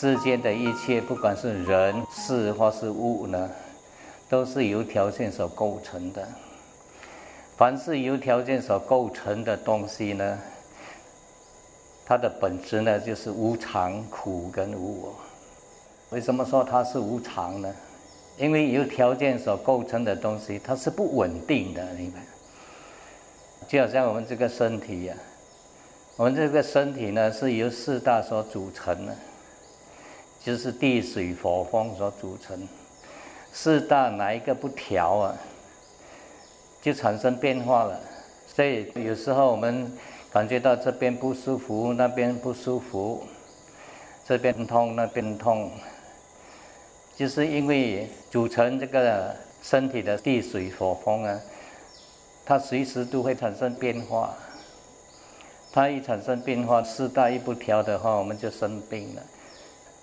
世间的一切，不管是人、事或是物呢，都是由条件所构成的。凡是由条件所构成的东西呢，它的本质呢，就是无常、苦跟无我。为什么说它是无常呢？因为由条件所构成的东西，它是不稳定的，明白？就好像我们这个身体呀，我们这个身体呢，是由四大所组成的，就是地、水、火、风所组成。四大哪一个不调啊，就产生变化了。所以有时候我们感觉到这边不舒服，那边不舒服，这边痛，那边痛。就是因为组成这个身体的地水火风啊，它随时都会产生变化。它一产生变化，四大一不调的话，我们就生病了。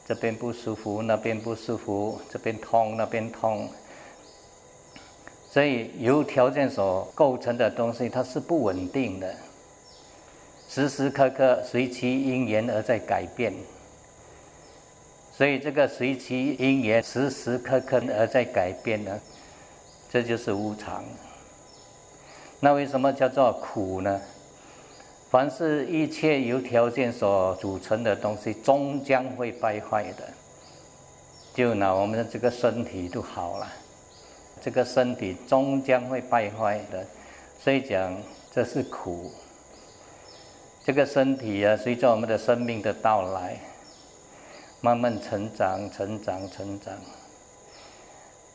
这边不舒服，那边不舒服，这边痛，那边痛。所以由条件所构成的东西，它是不稳定的，时时刻刻随其因缘而在改变。所以这个随其因缘，时时刻刻而在改变呢，这就是无常。那为什么叫做苦呢？凡是一切由条件所组成的东西，终将会败坏的。就拿我们的这个身体就好了，这个身体终将会败坏的，所以讲这是苦。这个身体啊，随着我们的生命的到来。慢慢成长，成长，成长，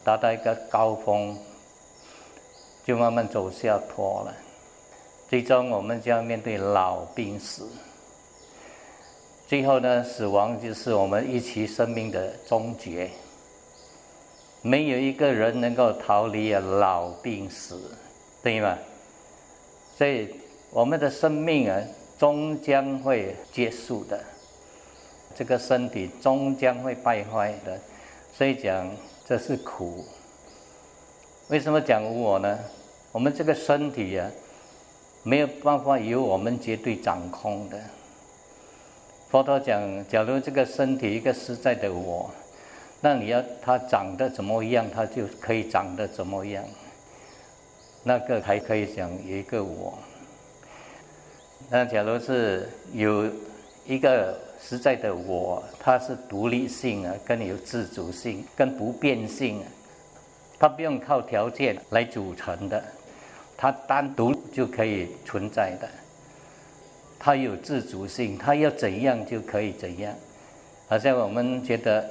达到一个高峰，就慢慢走下坡了。最终，我们就要面对老、病、死。最后呢，死亡就是我们一期生命的终结。没有一个人能够逃离老、病、死，对吗？所以，我们的生命啊，终将会结束的。这个身体终将会败坏的，所以讲这是苦。为什么讲无我呢？我们这个身体呀，没有办法由我们绝对掌控的。佛陀讲，假如这个身体一个实在的我，那你要它长得怎么样，它就可以长得怎么样。那个还可以讲一个我。那假如是有一个。实在的我，它是独立性啊，跟有自主性，跟不变性，它不用靠条件来组成的，它单独就可以存在的，它有自主性，它要怎样就可以怎样。好像我们觉得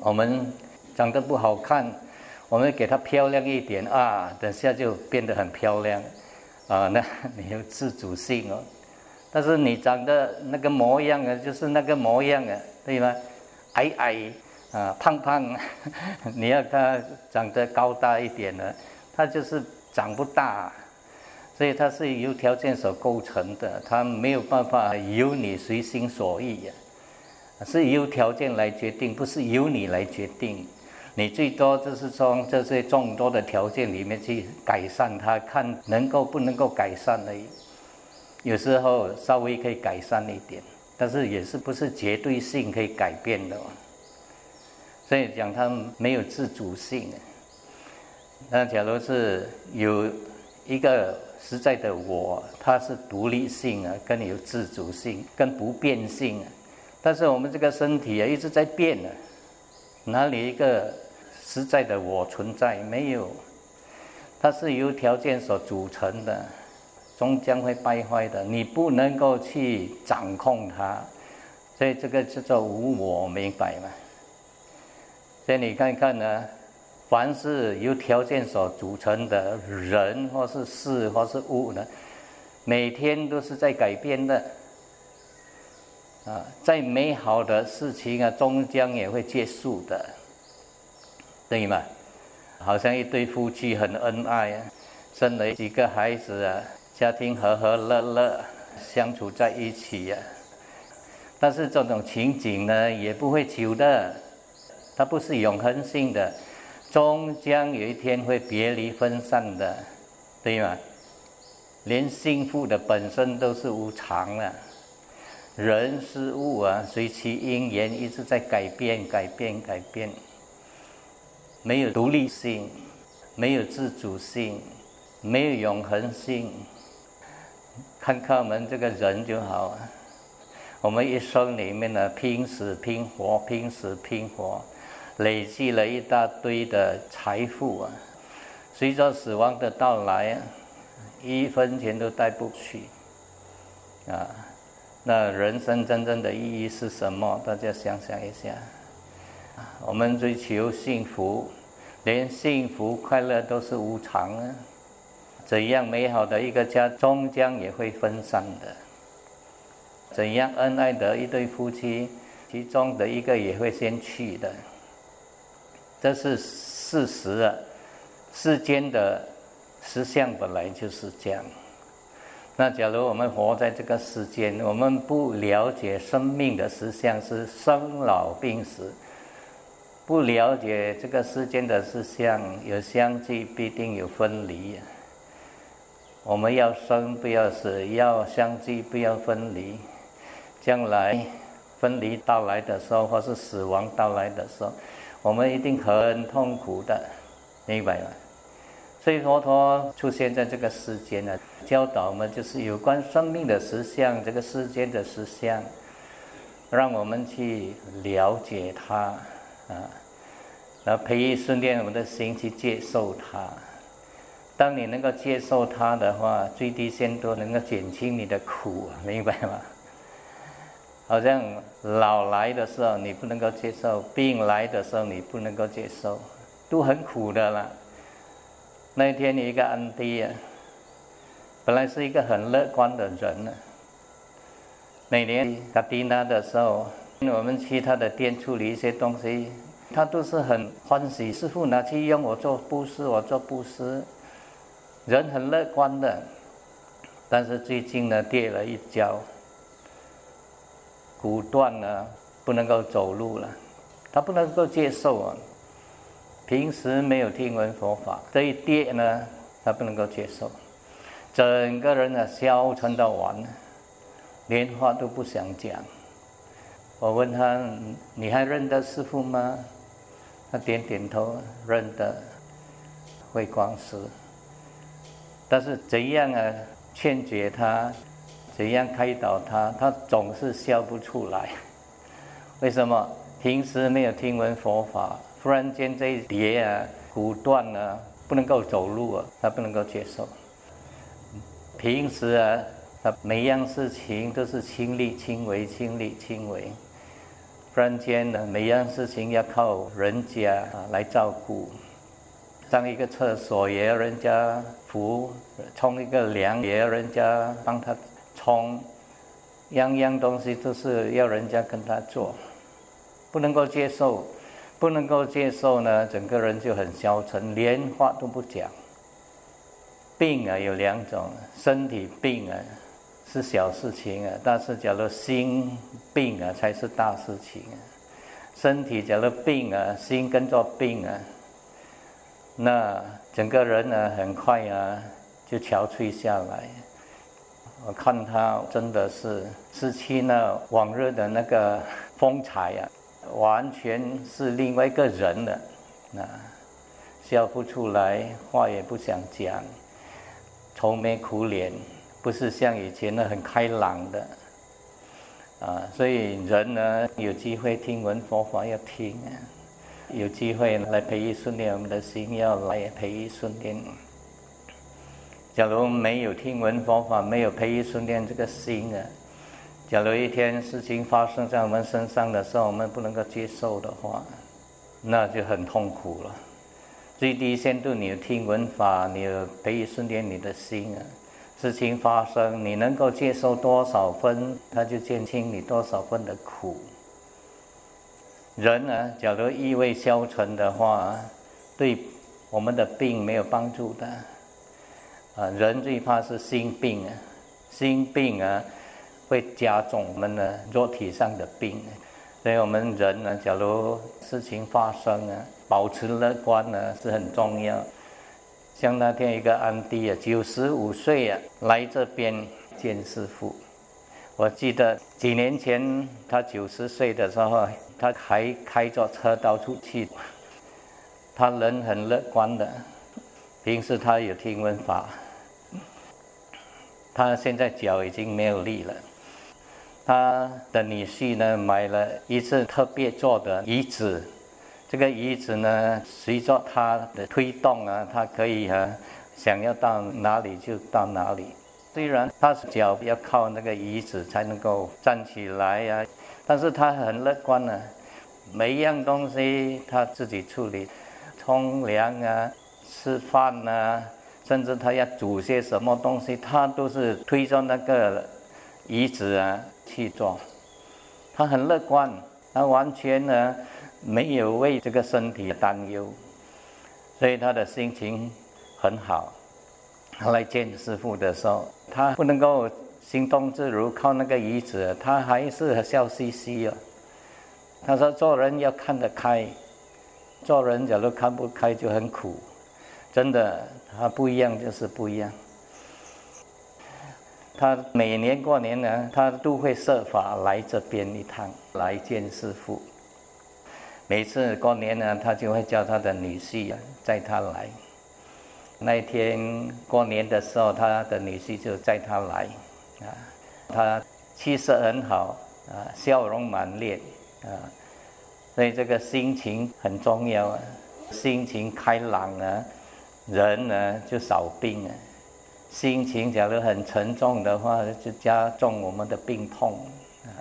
我们长得不好看，我们给它漂亮一点啊，等下就变得很漂亮啊，那 你有自主性哦。但是你长得那个模样啊，就是那个模样啊，对吗？矮矮啊，胖胖，你要它长得高大一点呢，它就是长不大，所以它是由条件所构成的，它没有办法由你随心所欲呀，是由条件来决定，不是由你来决定。你最多就是从这些众多的条件里面去改善它，看能够不能够改善而已。有时候稍微可以改善一点，但是也是不是绝对性可以改变的，所以讲它没有自主性。那假如是有一个实在的我，它是独立性啊，跟有自主性，跟不变性啊。但是我们这个身体啊一直在变啊，哪里一个实在的我存在？没有，它是由条件所组成的。终将会败坏的，你不能够去掌控它，所以这个叫做无我，明白吗？所以你看看呢，凡是由条件所组成的人或是事或是物呢，每天都是在改变的，啊，再美好的事情啊，终将也会结束的，对吗？好像一对夫妻很恩爱啊，生了几个孩子啊。家庭和和乐乐相处在一起呀，但是这种情景呢也不会久的，它不是永恒性的，终将有一天会别离分散的，对吗？连幸福的本身都是无常了，人事物啊，随其因缘一直在改变、改变、改变，没有独立性，没有自主性，没有永恒性。看看我们这个人就好，我们一生里面呢，拼死拼活，拼死拼活，累积了一大堆的财富啊，随着死亡的到来啊，一分钱都带不去啊。那人生真正的意义是什么？大家想想一下。我们追求幸福，连幸福快乐都是无常啊！怎样美好的一个家，终将也会分散的；怎样恩爱的一对夫妻，其中的一个也会先去的。这是事实啊！世间的实相本来就是这样。那假如我们活在这个世间，我们不了解生命的实相是生老病死，不了解这个世间的实相有相聚必定有分离。我们要生不要死，要相聚不要分离。将来分离到来的时候，或是死亡到来的时候，我们一定很痛苦的，明白吗？所以佛陀出现在这个世间呢，教导我们就是有关生命的实相，这个世间的实相，让我们去了解它啊，然后培育训练我们的心去接受它。当你能够接受它的话，最低限度能够减轻你的苦，明白吗？好像老来的时候你不能够接受，病来的时候你不能够接受，都很苦的了。那一天一个安迪啊，本来是一个很乐观的人呢。每年卡迪娜的时候，我们去他的店处理一些东西，他都是很欢喜。师傅拿去用我做布施，我做布施，人很乐观的。但是最近呢，跌了一跤，骨断了，不能够走路了，他不能够接受啊。平时没有听闻佛法，这一跌呢，他不能够接受，整个人呢消沉到完了，连话都不想讲。我问他：“你还认得师傅吗？”他点点头，认得慧光师。但是怎样啊劝解他，怎样开导他，他总是笑不出来。为什么？平时没有听闻佛法。忽然间这一跌啊，骨断了，不能够走路啊，他不能够接受。平时啊，他每样事情都是亲力亲为，亲力亲为。突然间呢，每样事情要靠人家来照顾。上一个厕所也要人家扶，冲一个凉也要人家帮他从，样样东西都是要人家跟他做，不能够接受。不能够接受呢，整个人就很消沉，连话都不讲。病啊有两种，身体病啊是小事情啊，但是假如心病啊才是大事情啊。身体假如病啊，心跟着病啊，那整个人呢很快啊就憔悴下来。我看他真的是失去了往日的那个风采啊。完全是另外一个人了，啊，笑不出来，话也不想讲，愁眉苦脸，不是像以前那很开朗的，啊，所以人呢有机会听闻佛法要听啊，有机会来培育训练我们的心，要来培育训练。假如没有听闻佛法，没有培育训练这个心啊。假如一天事情发生在我们身上的时候，我们不能够接受的话，那就很痛苦了。最低限度，你听闻法，你的培育训练你的心啊。事情发生，你能够接受多少分，它就减轻你多少分的苦。人呢，假如意味消沉的话，对我们的病没有帮助的。啊，人最怕是心病啊，心病啊。会加重我们的肉体上的病，所以我们人呢，假如事情发生啊，保持乐观呢是很重要。像那天一个安迪啊，九十五岁啊，来这边见师傅，我记得几年前他九十岁的时候，他还开着车到处去。他人很乐观的，平时他有听闻法。他现在脚已经没有力了。他的女婿呢，买了一次特别做的椅子。这个椅子呢，随着他的推动啊，他可以啊，想要到哪里就到哪里。虽然他脚要靠那个椅子才能够站起来呀，但是他很乐观呢，每一样东西他自己处理，冲凉啊，吃饭啊，甚至他要煮些什么东西，他都是推着那个椅子啊去做。他很乐观，他完全呢。没有为这个身体担忧，所以他的心情很好。他来见师傅的时候，他不能够行动自如，靠那个椅子，他还是笑嘻嘻哦。他说：“做人要看得开，做人假如看不开就很苦。真的，他不一样就是不一样。他每年过年呢，他都会设法来这边一趟，来见师傅。”每次过年呢，他就会叫他的女婿啊载他来。那天过年的时候，他的女婿就载他来，啊，他气色很好，啊，笑容满脸，啊，所以这个心情很重要啊，心情开朗啊，人呢就少病啊。心情假如很沉重的话，就加重我们的病痛啊。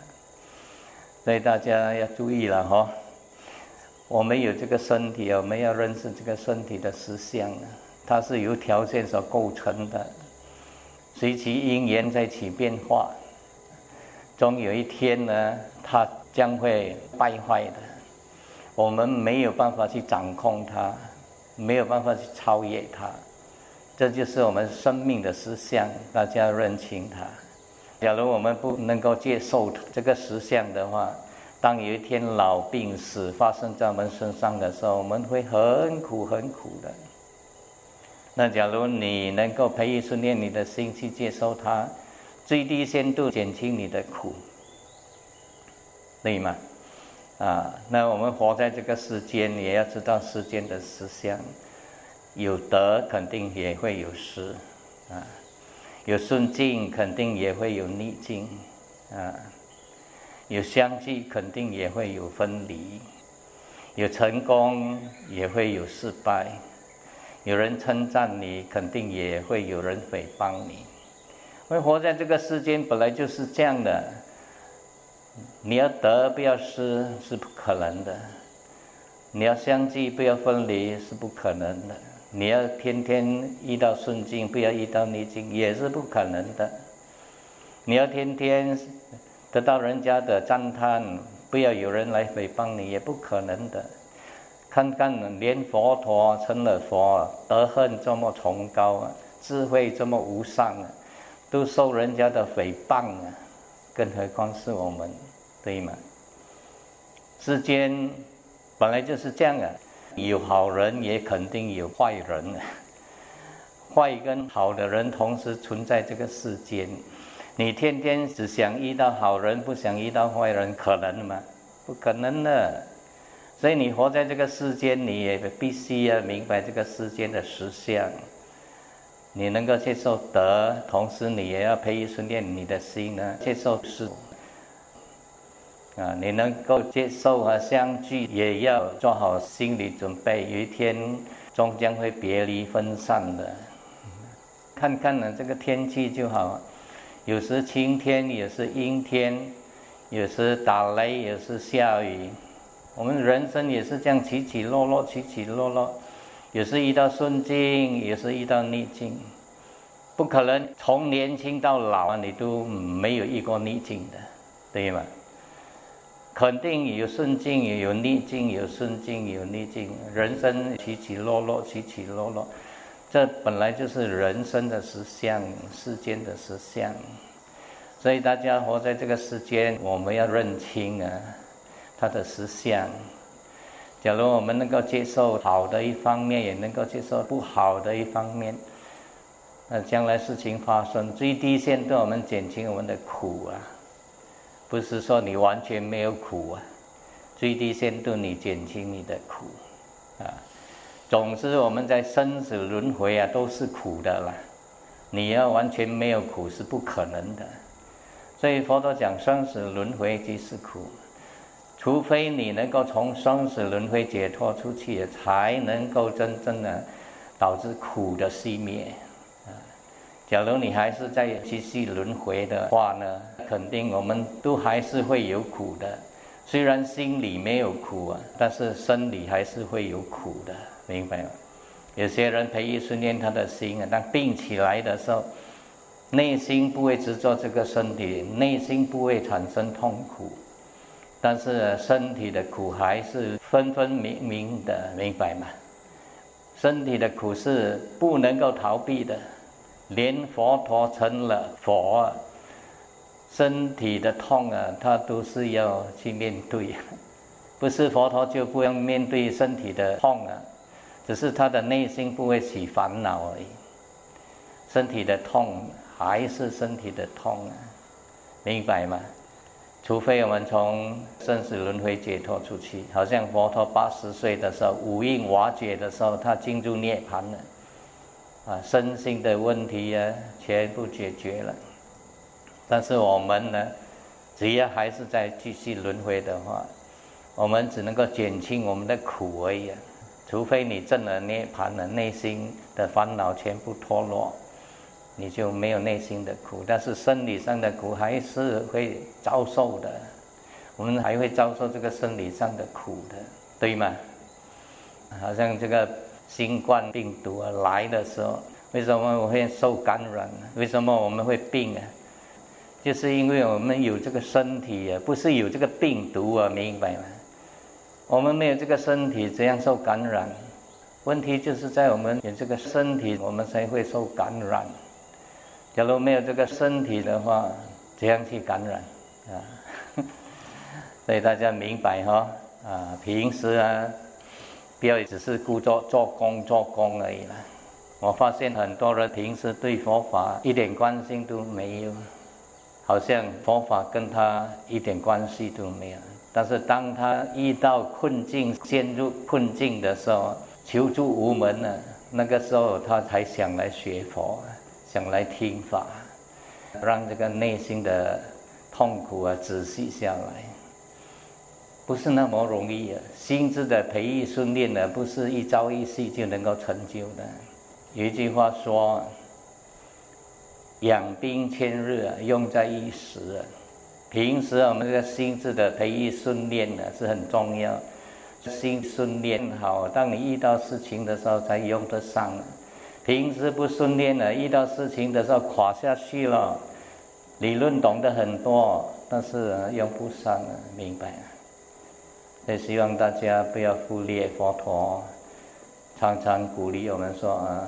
所以大家要注意了哈。我们有这个身体，我们要认识这个身体的实相啊，它是由条件所构成的，随其因缘在起变化，终有一天呢，它将会败坏的。我们没有办法去掌控它，没有办法去超越它，这就是我们生命的实相，大家认清它。假如我们不能够接受这个实相的话，当有一天老病死发生在我们身上的时候，我们会很苦很苦的。那假如你能够培育训练你的心去接受它，最低限度减轻你的苦，对吗？啊，那我们活在这个世间，也要知道世间的实相，有得肯定也会有失，啊，有顺境肯定也会有逆境，啊。有相聚，肯定也会有分离；有成功，也会有失败；有人称赞你，肯定也会有人诽谤你。因为活在这个世间，本来就是这样的。你要得，不要失，是不可能的；你要相聚，不要分离，是不可能的；你要天天遇到顺境，不要遇到逆境，也是不可能的；你要天天。得到人家的赞叹，不要有人来诽谤你，也不可能的。看看连佛陀成了佛，德恨这么崇高啊，智慧这么无上啊，都受人家的诽谤啊，更何况是我们，对吗？世间本来就是这样啊，有好人也肯定有坏人，坏跟好的人同时存在这个世间。你天天只想遇到好人，不想遇到坏人，可能吗？不可能的。所以你活在这个世间，你也必须要明白这个世间的实相。你能够接受德，同时你也要培育训练你的心呢，接受是。啊，你能够接受和相聚，也要做好心理准备，有一天终将会别离分散的。看看呢，这个天气就好。有时晴天，有时阴天，有时打雷，有时下雨。我们人生也是这样起起落落，起起落落。有时遇到顺境，有时遇到逆境。不可能从年轻到老啊，你都没有遇过逆境的，对吗？肯定有顺境，也有逆境，有顺境，有逆境。人生起起落落，起起落落。这本来就是人生的实相，世间的实相，所以大家活在这个世间，我们要认清啊，它的实相。假如我们能够接受好的一方面，也能够接受不好的一方面，那将来事情发生，最低限度我们减轻我们的苦啊，不是说你完全没有苦啊，最低限度你减轻你的苦啊。总之我们在生死轮回啊都是苦的啦，你要完全没有苦是不可能的。所以佛陀讲生死轮回即是苦，除非你能够从生死轮回解脱出去，才能够真正的导致苦的熄灭。假如你还是在继续轮回的话呢，肯定我们都还是会有苦的。虽然心里没有苦啊，但是生理还是会有苦的，明白吗？有些人培育训练他的心啊，当病起来的时候，内心不会执着这个身体，内心不会产生痛苦，但是身体的苦还是分分明明的，明白吗？身体的苦是不能够逃避的。连佛陀成了佛，身体的痛啊，他都是要去面对。不是佛陀就不用面对身体的痛啊，只是他的内心不会起烦恼而已。身体的痛还是身体的痛啊，明白吗？除非我们从生死轮回解脱出去，好像佛陀八十岁的时候，五蕴瓦解的时候，他进入涅槃了。啊，身心的问题呀，全部解决了。但是我们呢，只要还是在继续轮回的话，我们只能够减轻我们的苦而已。除非你证了涅盘了，内心的烦恼全部脱落，你就没有内心的苦。但是生理上的苦还是会遭受的，我们还会遭受这个生理上的苦的，对吗？好像这个。新冠病毒啊来的时候，为什么我会受感染呢？为什么我们会病啊？就是因为我们有这个身体啊，不是有这个病毒啊，明白吗？我们没有这个身体，怎样受感染？问题就是在我们有这个身体，我们才会受感染。假如没有这个身体的话，怎样去感染啊？所以大家明白哈啊，平时啊。不要只是故作做工做工而已了。我发现很多人平时对佛法一点关心都没有，好像佛法跟他一点关系都没有。但是当他遇到困境、陷入困境的时候，求助无门了，那个时候他才想来学佛，想来听法，让这个内心的痛苦啊止息下来。不是那么容易啊！心智的培育训练呢，不是一朝一夕就能够成就的。有一句话说：“养兵千日，啊用在一时。”啊平时我们这个心智的培育训练呢，是很重要。心训练好，当你遇到事情的时候才用得上。平时不训练呢，遇到事情的时候垮下去了。理论懂得很多，但是用不上，明白？也希望大家不要忽略佛陀，常常鼓励我们说啊，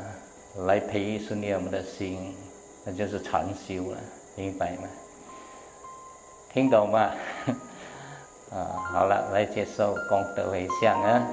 来培育训练我们的心，那就是禅修了，明白吗？听懂吗？啊，好了，来接受功德回向啊。